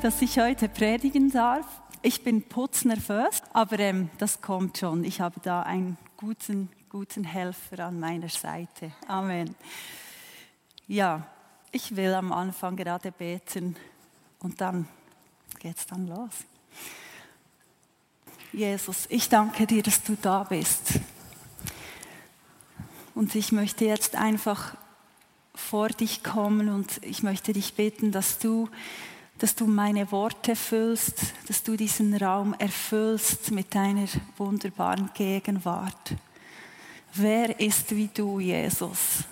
Dass ich heute predigen darf. Ich bin putznervös, aber ähm, das kommt schon. Ich habe da einen guten, guten Helfer an meiner Seite. Amen. Ja, ich will am Anfang gerade beten und dann geht's dann los. Jesus, ich danke dir, dass du da bist. Und ich möchte jetzt einfach vor dich kommen und ich möchte dich bitten, dass du, dass du meine Worte füllst, dass du diesen Raum erfüllst mit deiner wunderbaren Gegenwart. Wer ist wie du, Jesus?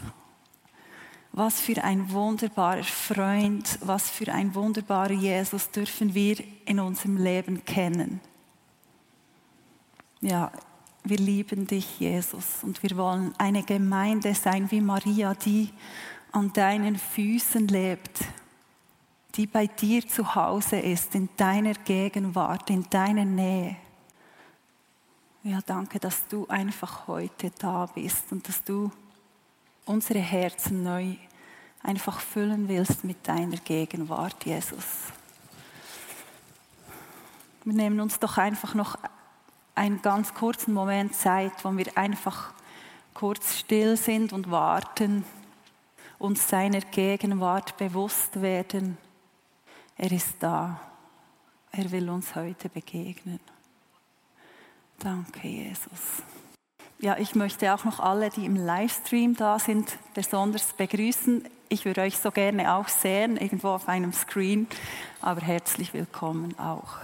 Was für ein wunderbarer Freund, was für ein wunderbarer Jesus dürfen wir in unserem Leben kennen. Ja, wir lieben dich, Jesus, und wir wollen eine Gemeinde sein wie Maria, die an deinen Füßen lebt, die bei dir zu Hause ist, in deiner Gegenwart, in deiner Nähe. Ja, danke, dass du einfach heute da bist und dass du unsere Herzen neu einfach füllen willst mit deiner Gegenwart, Jesus. Wir nehmen uns doch einfach noch einen ganz kurzen Moment Zeit, wo wir einfach kurz still sind und warten, uns seiner Gegenwart bewusst werden. Er ist da. Er will uns heute begegnen. Danke, Jesus. Ja, ich möchte auch noch alle, die im Livestream da sind, besonders begrüßen. Ich würde euch so gerne auch sehen, irgendwo auf einem Screen, aber herzlich willkommen auch.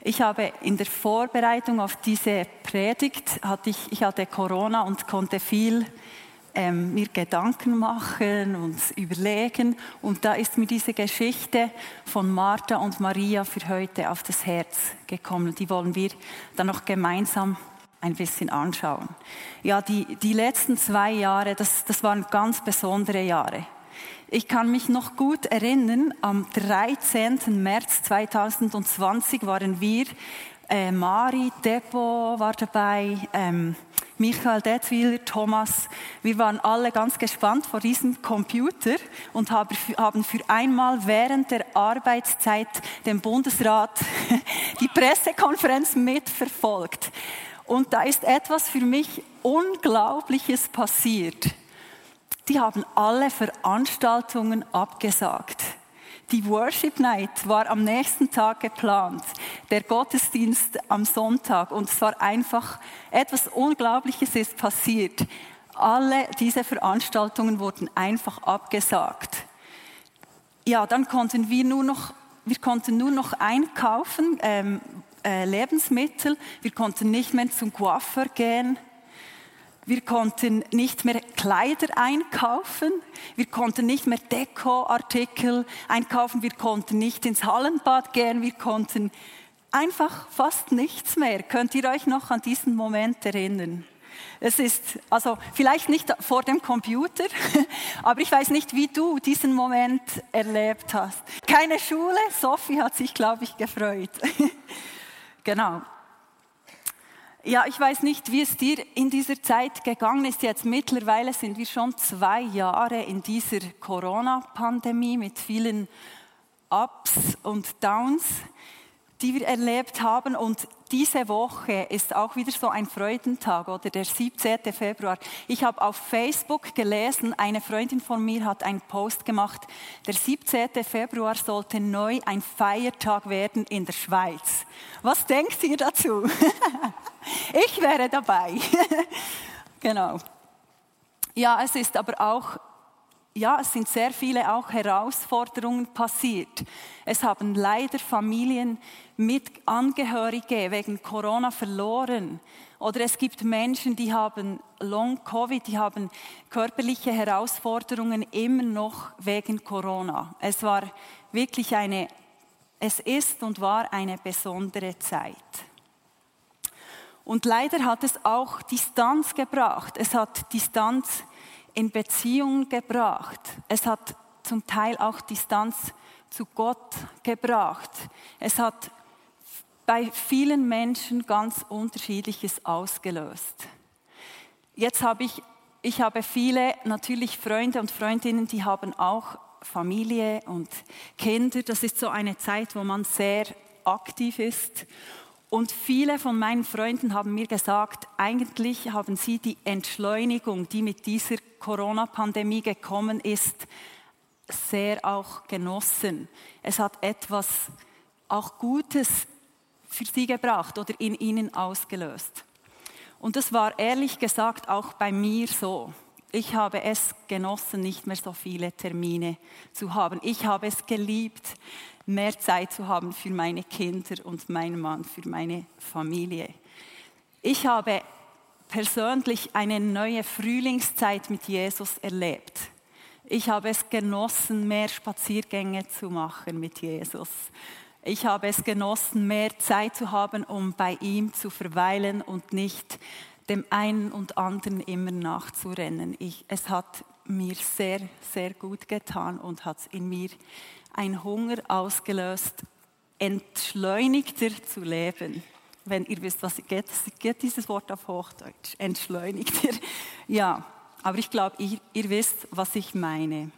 Ich habe in der Vorbereitung auf diese Predigt, hatte ich, ich hatte Corona und konnte viel ähm, mir Gedanken machen und überlegen. Und da ist mir diese Geschichte von Martha und Maria für heute auf das Herz gekommen. Die wollen wir dann noch gemeinsam ein bisschen anschauen. Ja, die, die letzten zwei Jahre, das, das waren ganz besondere Jahre. Ich kann mich noch gut erinnern, am 13. März 2020 waren wir, äh, Mari, Depot war dabei, ähm, Michael Detwiler, Thomas, wir waren alle ganz gespannt vor diesem Computer und haben für einmal während der Arbeitszeit den Bundesrat die Pressekonferenz mitverfolgt. Und da ist etwas für mich Unglaubliches passiert die haben alle Veranstaltungen abgesagt. Die Worship Night war am nächsten Tag geplant, der Gottesdienst am Sonntag und es war einfach etwas Unglaubliches ist passiert. Alle diese Veranstaltungen wurden einfach abgesagt. Ja, dann konnten wir nur noch, wir konnten nur noch einkaufen, ähm, äh, Lebensmittel. Wir konnten nicht mehr zum Coiffeur gehen. Wir konnten nicht mehr Kleider einkaufen. Wir konnten nicht mehr Dekoartikel einkaufen. Wir konnten nicht ins Hallenbad gehen. Wir konnten einfach fast nichts mehr. Könnt ihr euch noch an diesen Moment erinnern? Es ist, also vielleicht nicht vor dem Computer, aber ich weiß nicht, wie du diesen Moment erlebt hast. Keine Schule, Sophie hat sich, glaube ich, gefreut. genau. Ja, ich weiß nicht, wie es dir in dieser Zeit gegangen ist. Jetzt mittlerweile sind wir schon zwei Jahre in dieser Corona-Pandemie mit vielen Ups und Downs die wir erlebt haben. Und diese Woche ist auch wieder so ein Freudentag oder der 17. Februar. Ich habe auf Facebook gelesen, eine Freundin von mir hat einen Post gemacht, der 17. Februar sollte neu ein Feiertag werden in der Schweiz. Was denkt ihr dazu? ich wäre dabei. genau. Ja, es ist aber auch ja, es sind sehr viele auch Herausforderungen passiert. Es haben leider Familien mit Angehörige wegen Corona verloren. Oder es gibt Menschen, die haben Long-Covid, die haben körperliche Herausforderungen immer noch wegen Corona. Es war wirklich eine, es ist und war eine besondere Zeit. Und leider hat es auch Distanz gebracht. Es hat Distanz in Beziehung gebracht. Es hat zum Teil auch Distanz zu Gott gebracht. Es hat bei vielen Menschen ganz unterschiedliches ausgelöst. Jetzt habe ich, ich habe viele natürlich Freunde und Freundinnen, die haben auch Familie und Kinder. Das ist so eine Zeit, wo man sehr aktiv ist. Und viele von meinen Freunden haben mir gesagt, eigentlich haben sie die Entschleunigung, die mit dieser Corona-Pandemie gekommen ist, sehr auch genossen. Es hat etwas auch Gutes für sie gebracht oder in ihnen ausgelöst. Und das war ehrlich gesagt auch bei mir so. Ich habe es genossen, nicht mehr so viele Termine zu haben. Ich habe es geliebt, mehr Zeit zu haben für meine Kinder und meinen Mann, für meine Familie. Ich habe persönlich eine neue Frühlingszeit mit Jesus erlebt. Ich habe es genossen, mehr Spaziergänge zu machen mit Jesus. Ich habe es genossen, mehr Zeit zu haben, um bei ihm zu verweilen und nicht dem einen und anderen immer nachzurennen. Ich, es hat mir sehr, sehr gut getan und hat in mir ein Hunger ausgelöst, entschleunigter zu leben. Wenn ihr wisst, was geht, geht dieses Wort auf Hochdeutsch, entschleunigter. Ja, aber ich glaube, ihr, ihr wisst, was ich meine.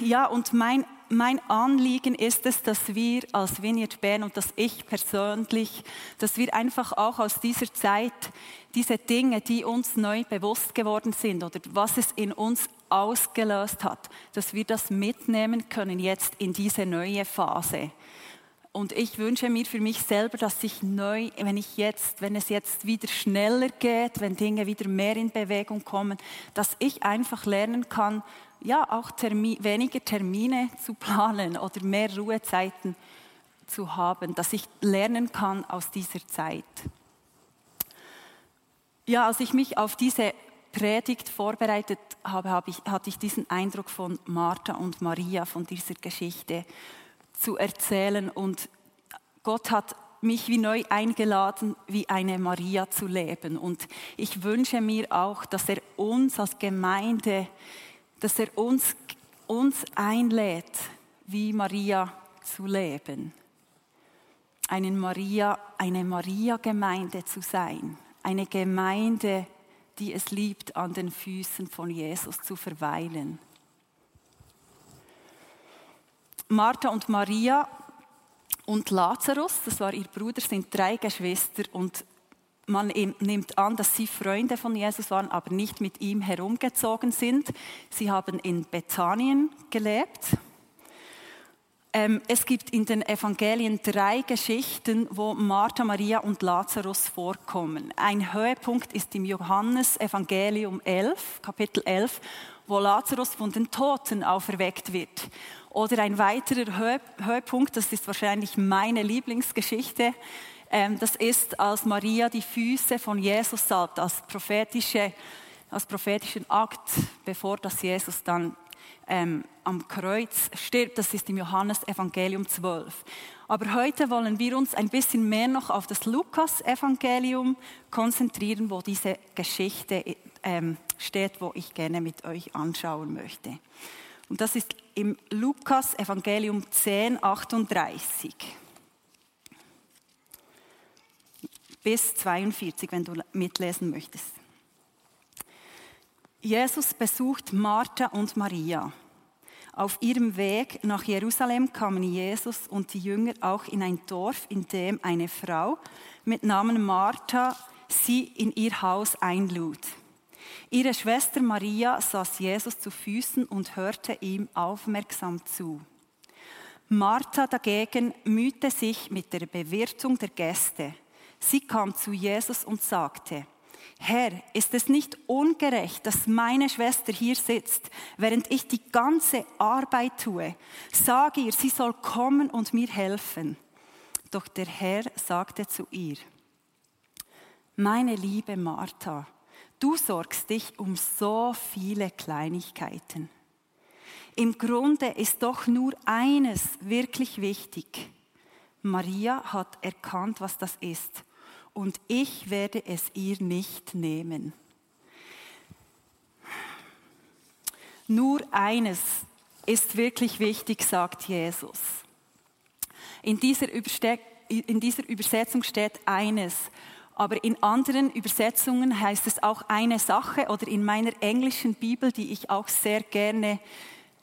Ja, und mein, mein Anliegen ist es, dass wir als Vineyard Bern und dass ich persönlich, dass wir einfach auch aus dieser Zeit diese Dinge, die uns neu bewusst geworden sind oder was es in uns ausgelöst hat, dass wir das mitnehmen können jetzt in diese neue Phase. Und ich wünsche mir für mich selber, dass ich neu, wenn ich jetzt, wenn es jetzt wieder schneller geht, wenn Dinge wieder mehr in Bewegung kommen, dass ich einfach lernen kann, ja, auch Termi weniger Termine zu planen oder mehr Ruhezeiten zu haben, dass ich lernen kann aus dieser Zeit. Ja, als ich mich auf diese Predigt vorbereitet habe, habe ich, hatte ich diesen Eindruck von Martha und Maria, von dieser Geschichte zu erzählen. Und Gott hat mich wie neu eingeladen, wie eine Maria zu leben. Und ich wünsche mir auch, dass er uns als Gemeinde, dass er uns, uns einlädt, wie Maria zu leben. Einen Maria, eine Maria-Gemeinde zu sein. Eine Gemeinde, die es liebt, an den Füßen von Jesus zu verweilen. Martha und Maria und Lazarus, das war ihr Bruder, sind drei Geschwister und man nimmt an, dass sie Freunde von Jesus waren, aber nicht mit ihm herumgezogen sind. Sie haben in Bethanien gelebt. Ähm, es gibt in den Evangelien drei Geschichten, wo Martha, Maria und Lazarus vorkommen. Ein Höhepunkt ist im Johannes Evangelium 11, Kapitel 11, wo Lazarus von den Toten auferweckt wird. Oder ein weiterer Höhepunkt, das ist wahrscheinlich meine Lieblingsgeschichte, ähm, das ist, als Maria die Füße von Jesus salbt, als, prophetische, als prophetischen Akt, bevor das Jesus dann ähm, am Kreuz stirbt. Das ist im Johannes Evangelium 12. Aber heute wollen wir uns ein bisschen mehr noch auf das Lukas-Evangelium konzentrieren, wo diese Geschichte ähm, steht, wo ich gerne mit euch anschauen möchte. Und das ist im Lukas Evangelium 10, 38 bis 42, wenn du mitlesen möchtest. Jesus besucht Martha und Maria. Auf ihrem Weg nach Jerusalem kamen Jesus und die Jünger auch in ein Dorf, in dem eine Frau mit Namen Martha sie in ihr Haus einlud. Ihre Schwester Maria saß Jesus zu Füßen und hörte ihm aufmerksam zu. Martha dagegen mühte sich mit der Bewirtung der Gäste. Sie kam zu Jesus und sagte, Herr, ist es nicht ungerecht, dass meine Schwester hier sitzt, während ich die ganze Arbeit tue? Sag ihr, sie soll kommen und mir helfen. Doch der Herr sagte zu ihr, meine liebe Martha, du sorgst dich um so viele Kleinigkeiten. Im Grunde ist doch nur eines wirklich wichtig. Maria hat erkannt, was das ist und ich werde es ihr nicht nehmen. Nur eines ist wirklich wichtig, sagt Jesus. In dieser, Übersetzung steht eines, aber in anderen Übersetzungen heißt es auch eine Sache oder in meiner englischen Bibel, die ich auch sehr gerne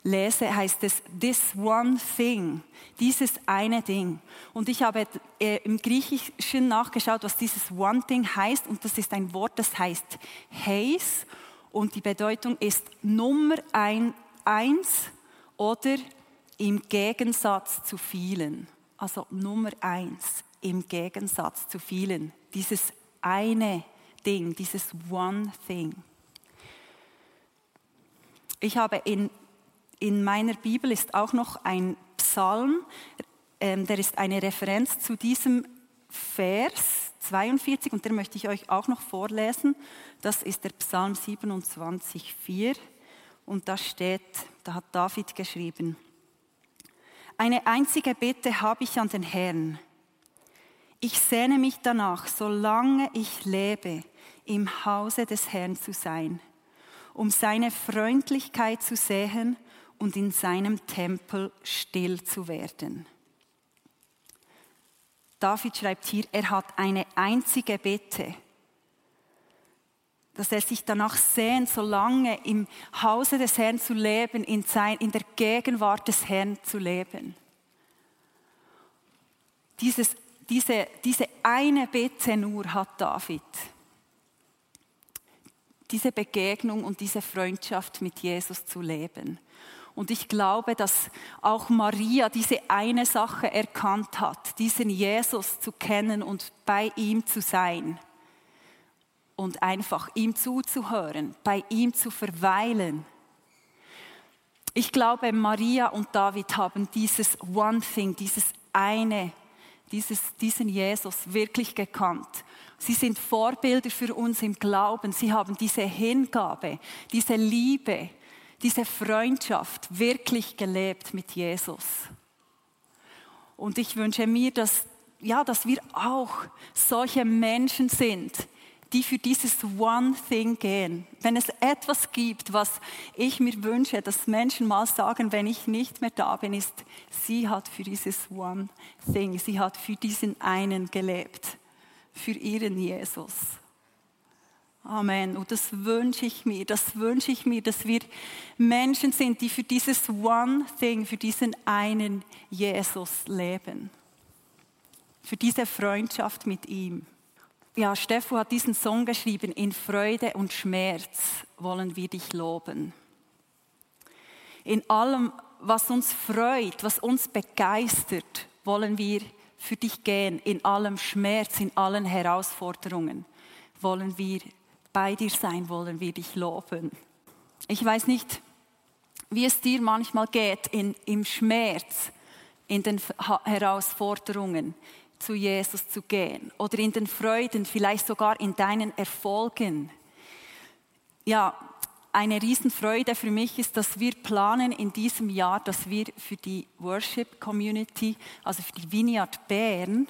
lese, heißt es this one thing, dieses eine Ding. Und ich habe äh, im Griechischen nachgeschaut, was dieses one thing heißt und das ist ein Wort, das heißt Heis und die Bedeutung ist Nummer ein, eins oder im Gegensatz zu vielen. Also Nummer eins im Gegensatz zu vielen. Dieses eine Ding, dieses one thing. Ich habe in in meiner Bibel ist auch noch ein Psalm, ähm, der ist eine Referenz zu diesem Vers 42 und den möchte ich euch auch noch vorlesen. Das ist der Psalm 27, 4 und da steht, da hat David geschrieben, eine einzige Bitte habe ich an den Herrn. Ich sehne mich danach, solange ich lebe, im Hause des Herrn zu sein, um seine Freundlichkeit zu sehen und in seinem Tempel still zu werden. David schreibt hier, er hat eine einzige Bitte, dass er sich danach sehnt, so lange im Hause des Herrn zu leben, in, sein, in der Gegenwart des Herrn zu leben. Dieses, diese, diese eine Bitte nur hat David. Diese Begegnung und diese Freundschaft mit Jesus zu leben. Und ich glaube, dass auch Maria diese eine Sache erkannt hat, diesen Jesus zu kennen und bei ihm zu sein und einfach ihm zuzuhören, bei ihm zu verweilen. Ich glaube, Maria und David haben dieses One Thing, dieses eine, dieses, diesen Jesus wirklich gekannt. Sie sind Vorbilder für uns im Glauben. Sie haben diese Hingabe, diese Liebe, diese Freundschaft wirklich gelebt mit Jesus. Und ich wünsche mir, dass, ja, dass wir auch solche Menschen sind, die für dieses One Thing gehen. Wenn es etwas gibt, was ich mir wünsche, dass Menschen mal sagen, wenn ich nicht mehr da bin, ist, sie hat für dieses One Thing, sie hat für diesen einen gelebt, für ihren Jesus. Amen. Und das wünsche ich mir, das wünsche ich mir, dass wir Menschen sind, die für dieses One Thing, für diesen einen Jesus leben. Für diese Freundschaft mit ihm. Ja, Steffu hat diesen Song geschrieben, in Freude und Schmerz wollen wir dich loben. In allem, was uns freut, was uns begeistert, wollen wir für dich gehen. In allem Schmerz, in allen Herausforderungen wollen wir bei dir sein wollen wir dich loben. Ich weiß nicht, wie es dir manchmal geht in, im Schmerz, in den Herausforderungen zu Jesus zu gehen oder in den Freuden, vielleicht sogar in deinen Erfolgen. Ja, eine Riesenfreude für mich ist, dass wir planen in diesem Jahr, dass wir für die Worship Community, also für die Vineyard Bern,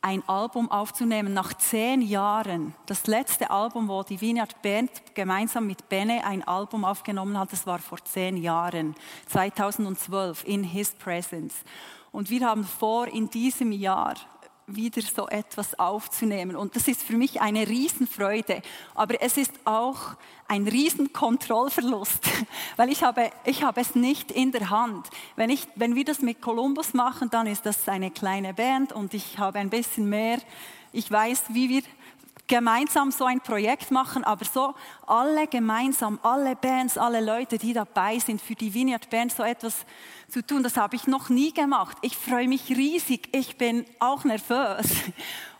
ein Album aufzunehmen nach zehn Jahren. Das letzte Album, wo die Vineyard Band gemeinsam mit Benne ein Album aufgenommen hat, das war vor zehn Jahren, 2012, in His Presence. Und wir haben vor, in diesem Jahr wieder so etwas aufzunehmen. Und das ist für mich eine Riesenfreude. Aber es ist auch ein Riesenkontrollverlust, weil ich habe, ich habe es nicht in der Hand. Wenn, ich, wenn wir das mit Columbus machen, dann ist das eine kleine Band und ich habe ein bisschen mehr. Ich weiß, wie wir gemeinsam so ein Projekt machen, aber so alle gemeinsam, alle Bands, alle Leute, die dabei sind, für die Vineyard Band so etwas zu tun, das habe ich noch nie gemacht. Ich freue mich riesig, ich bin auch nervös.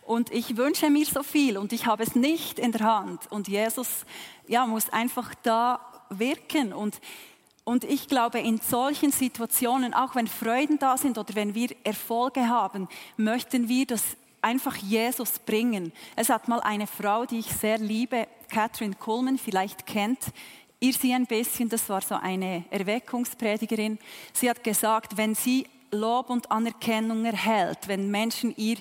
Und ich wünsche mir so viel und ich habe es nicht in der Hand. Und Jesus ja, muss einfach da wirken. Und, und ich glaube, in solchen Situationen, auch wenn Freuden da sind oder wenn wir Erfolge haben, möchten wir das einfach Jesus bringen. Es hat mal eine Frau, die ich sehr liebe, Catherine Coleman, vielleicht kennt ihr sie ein bisschen, das war so eine Erweckungspredigerin. Sie hat gesagt, wenn sie Lob und Anerkennung erhält, wenn Menschen ihr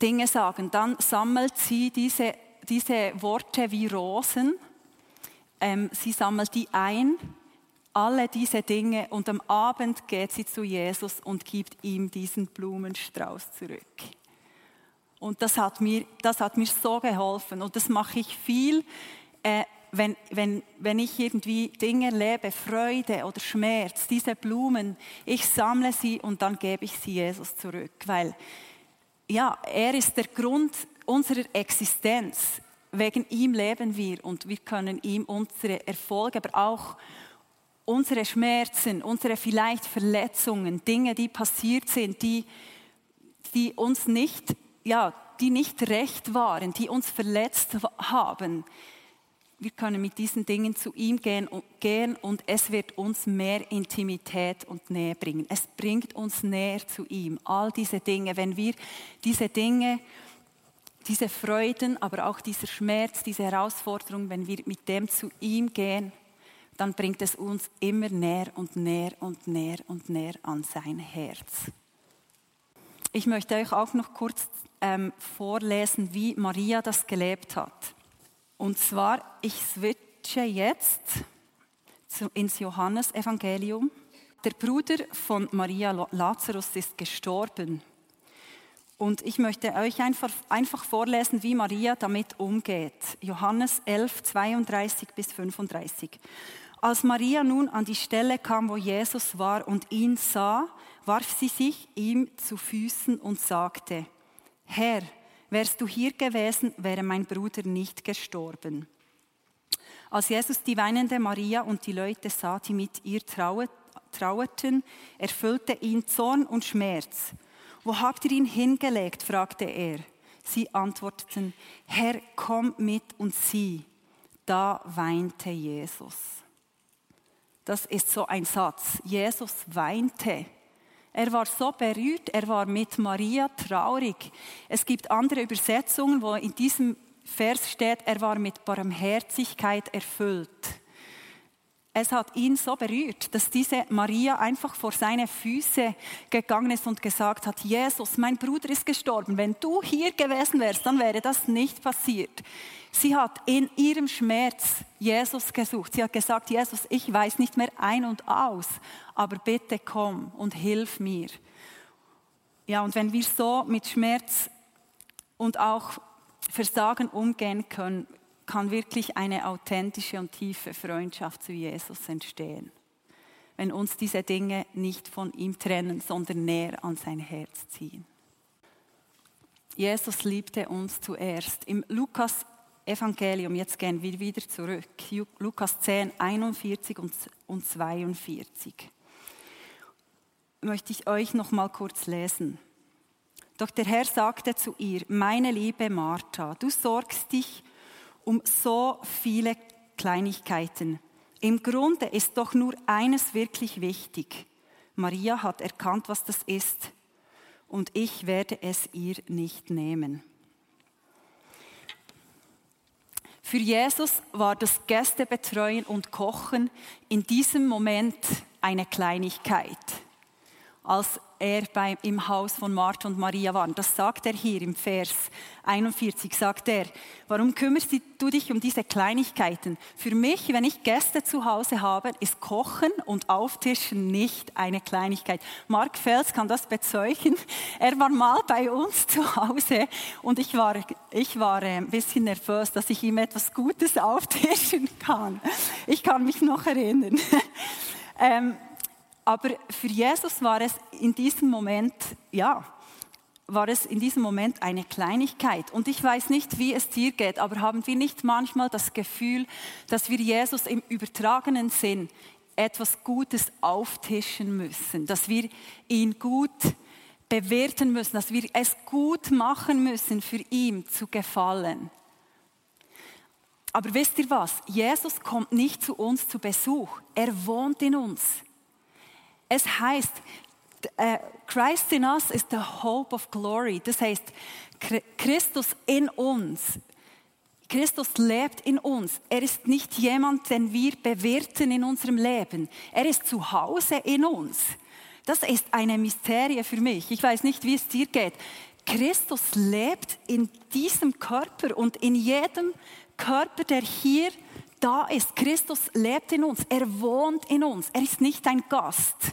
Dinge sagen, dann sammelt sie diese, diese Worte wie Rosen. Ähm, sie sammelt die ein, alle diese Dinge, und am Abend geht sie zu Jesus und gibt ihm diesen Blumenstrauß zurück. Und das hat mir, das hat mir so geholfen. Und das mache ich viel, äh, wenn, wenn, wenn ich irgendwie Dinge erlebe, Freude oder Schmerz, diese Blumen, ich sammle sie und dann gebe ich sie Jesus zurück. Weil ja, er ist der Grund unserer Existenz. Wegen ihm leben wir und wir können ihm unsere Erfolge, aber auch unsere Schmerzen, unsere vielleicht Verletzungen, Dinge, die passiert sind, die, die uns nicht, ja, die nicht recht waren, die uns verletzt haben. Wir können mit diesen Dingen zu ihm gehen und, gehen und es wird uns mehr Intimität und Nähe bringen. Es bringt uns näher zu ihm. All diese Dinge, wenn wir diese Dinge, diese Freuden, aber auch dieser Schmerz, diese Herausforderung, wenn wir mit dem zu ihm gehen, dann bringt es uns immer näher und näher und näher und näher an sein Herz. Ich möchte euch auch noch kurz ähm, vorlesen, wie Maria das gelebt hat. Und zwar, ich switche jetzt ins Johannesevangelium. Der Bruder von Maria Lazarus ist gestorben. Und ich möchte euch einfach, einfach vorlesen, wie Maria damit umgeht. Johannes 11, 32 bis 35. Als Maria nun an die Stelle kam, wo Jesus war und ihn sah, warf sie sich ihm zu Füßen und sagte, Herr, Wärst du hier gewesen, wäre mein Bruder nicht gestorben. Als Jesus die weinende Maria und die Leute sah, die mit ihr trauerten, erfüllte ihn Zorn und Schmerz. Wo habt ihr ihn hingelegt? fragte er. Sie antworteten, Herr, komm mit und sieh. Da weinte Jesus. Das ist so ein Satz. Jesus weinte. Er war so berührt, er war mit Maria traurig. Es gibt andere Übersetzungen, wo in diesem Vers steht, er war mit Barmherzigkeit erfüllt. Es hat ihn so berührt, dass diese Maria einfach vor seine Füße gegangen ist und gesagt hat, Jesus, mein Bruder ist gestorben. Wenn du hier gewesen wärst, dann wäre das nicht passiert. Sie hat in ihrem Schmerz Jesus gesucht. Sie hat gesagt, Jesus, ich weiß nicht mehr ein und aus, aber bitte komm und hilf mir. Ja, und wenn wir so mit Schmerz und auch Versagen umgehen können, kann wirklich eine authentische und tiefe Freundschaft zu Jesus entstehen. Wenn uns diese Dinge nicht von ihm trennen, sondern näher an sein Herz ziehen. Jesus liebte uns zuerst. Im Lukas Evangelium, jetzt gehen wir wieder zurück, Lukas 10, 41 und 42, möchte ich euch noch mal kurz lesen. Doch der Herr sagte zu ihr, meine liebe Martha, du sorgst dich um so viele Kleinigkeiten. Im Grunde ist doch nur eines wirklich wichtig. Maria hat erkannt, was das ist, und ich werde es ihr nicht nehmen. Für Jesus war das Gästebetreuen und Kochen in diesem Moment eine Kleinigkeit als er beim, im Haus von Martha und Maria war. Das sagt er hier im Vers 41, sagt er, warum kümmerst du dich um diese Kleinigkeiten? Für mich, wenn ich Gäste zu Hause habe, ist Kochen und Auftischen nicht eine Kleinigkeit. Mark Fels kann das bezeugen. Er war mal bei uns zu Hause und ich war, ich war äh, ein bisschen nervös, dass ich ihm etwas Gutes auftischen kann. Ich kann mich noch erinnern. ähm, aber für Jesus war es in diesem Moment, ja, war es in diesem Moment eine Kleinigkeit. Und ich weiß nicht, wie es dir geht, aber haben wir nicht manchmal das Gefühl, dass wir Jesus im übertragenen Sinn etwas Gutes auftischen müssen, dass wir ihn gut bewerten müssen, dass wir es gut machen müssen, für ihn zu gefallen. Aber wisst ihr was? Jesus kommt nicht zu uns zu Besuch. Er wohnt in uns. Es heißt, äh, Christ in us is the hope of glory. Das heißt, Christus in uns. Christus lebt in uns. Er ist nicht jemand, den wir bewerten in unserem Leben. Er ist zu Hause in uns. Das ist eine Mysterie für mich. Ich weiß nicht, wie es dir geht. Christus lebt in diesem Körper und in jedem Körper, der hier da ist. Christus lebt in uns. Er wohnt in uns. Er ist nicht ein Gast.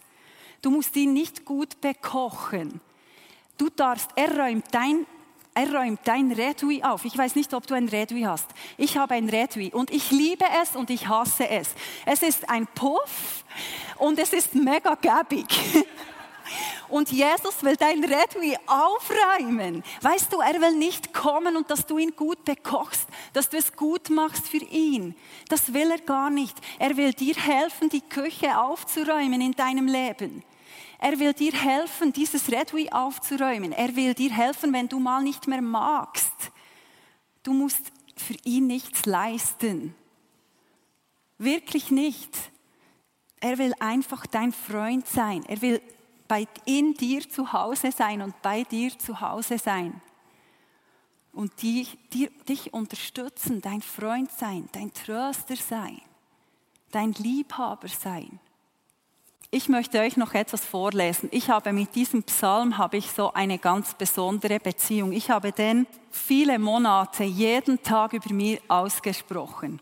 Du musst ihn nicht gut bekochen. Du darfst, er räumt dein er räumt dein Redui auf. Ich weiß nicht, ob du ein Redui hast. Ich habe ein Redui und ich liebe es und ich hasse es. Es ist ein Puff und es ist mega gäbig. Und Jesus will dein Redui aufräumen. Weißt du, er will nicht kommen und dass du ihn gut bekochst, dass du es gut machst für ihn. Das will er gar nicht. Er will dir helfen, die Küche aufzuräumen in deinem Leben. Er will dir helfen, dieses Redui aufzuräumen. Er will dir helfen, wenn du mal nicht mehr magst. Du musst für ihn nichts leisten. Wirklich nicht. Er will einfach dein Freund sein. Er will bei in dir zu Hause sein und bei dir zu Hause sein. Und die, die, dich unterstützen, dein Freund sein, dein Tröster sein, dein Liebhaber sein. Ich möchte euch noch etwas vorlesen. Ich habe mit diesem Psalm habe ich so eine ganz besondere Beziehung. Ich habe den viele Monate jeden Tag über mir ausgesprochen.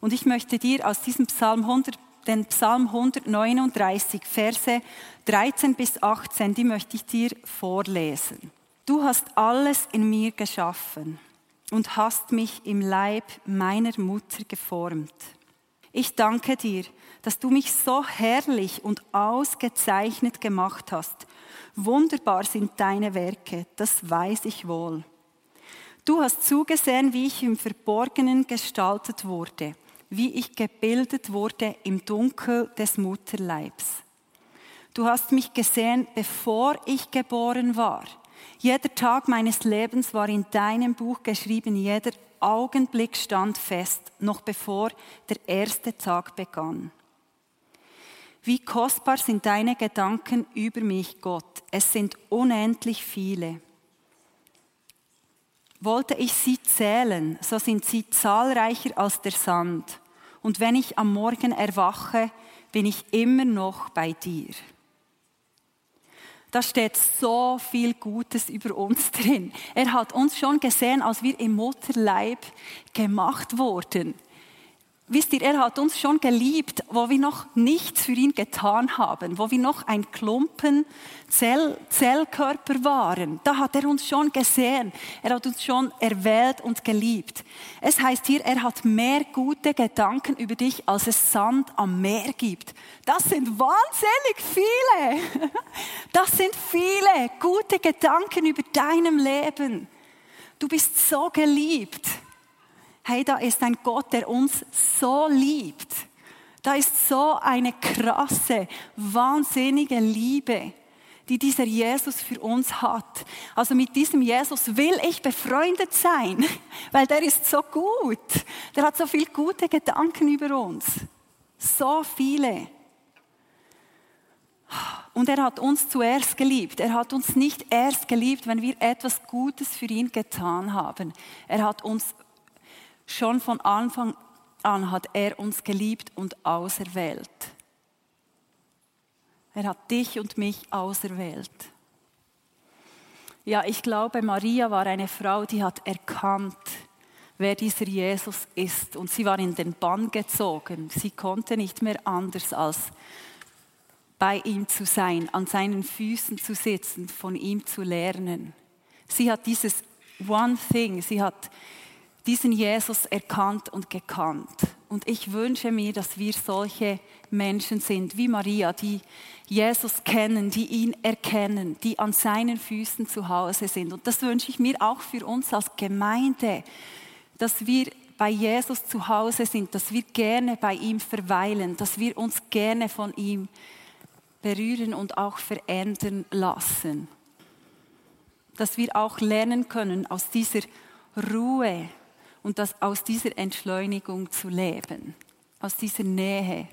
Und ich möchte dir aus diesem Psalm 100 den Psalm 139, Verse 13 bis 18, die möchte ich dir vorlesen. Du hast alles in mir geschaffen und hast mich im Leib meiner Mutter geformt. Ich danke dir, dass du mich so herrlich und ausgezeichnet gemacht hast. Wunderbar sind deine Werke, das weiß ich wohl. Du hast zugesehen, wie ich im Verborgenen gestaltet wurde wie ich gebildet wurde im Dunkel des Mutterleibs. Du hast mich gesehen, bevor ich geboren war. Jeder Tag meines Lebens war in deinem Buch geschrieben, jeder Augenblick stand fest, noch bevor der erste Tag begann. Wie kostbar sind deine Gedanken über mich, Gott. Es sind unendlich viele. Wollte ich sie zählen, so sind sie zahlreicher als der Sand. Und wenn ich am Morgen erwache, bin ich immer noch bei dir. Da steht so viel Gutes über uns drin. Er hat uns schon gesehen, als wir im Mutterleib gemacht wurden. Wisst ihr, er hat uns schon geliebt, wo wir noch nichts für ihn getan haben, wo wir noch ein Klumpen Zell, Zellkörper waren. Da hat er uns schon gesehen. Er hat uns schon erwählt und geliebt. Es heißt hier, er hat mehr gute Gedanken über dich, als es Sand am Meer gibt. Das sind wahnsinnig viele. Das sind viele gute Gedanken über deinem Leben. Du bist so geliebt hey, da ist ein Gott, der uns so liebt. Da ist so eine krasse, wahnsinnige Liebe, die dieser Jesus für uns hat. Also mit diesem Jesus will ich befreundet sein, weil der ist so gut. Der hat so viele gute Gedanken über uns. So viele. Und er hat uns zuerst geliebt. Er hat uns nicht erst geliebt, wenn wir etwas Gutes für ihn getan haben. Er hat uns Schon von Anfang an hat er uns geliebt und auserwählt. Er hat dich und mich auserwählt. Ja, ich glaube, Maria war eine Frau, die hat erkannt, wer dieser Jesus ist. Und sie war in den Bann gezogen. Sie konnte nicht mehr anders als bei ihm zu sein, an seinen Füßen zu sitzen, von ihm zu lernen. Sie hat dieses One Thing, sie hat diesen Jesus erkannt und gekannt. Und ich wünsche mir, dass wir solche Menschen sind wie Maria, die Jesus kennen, die ihn erkennen, die an seinen Füßen zu Hause sind. Und das wünsche ich mir auch für uns als Gemeinde, dass wir bei Jesus zu Hause sind, dass wir gerne bei ihm verweilen, dass wir uns gerne von ihm berühren und auch verändern lassen. dass wir auch lernen können, aus dieser Ruhe und das, aus dieser Entschleunigung zu leben, aus dieser Nähe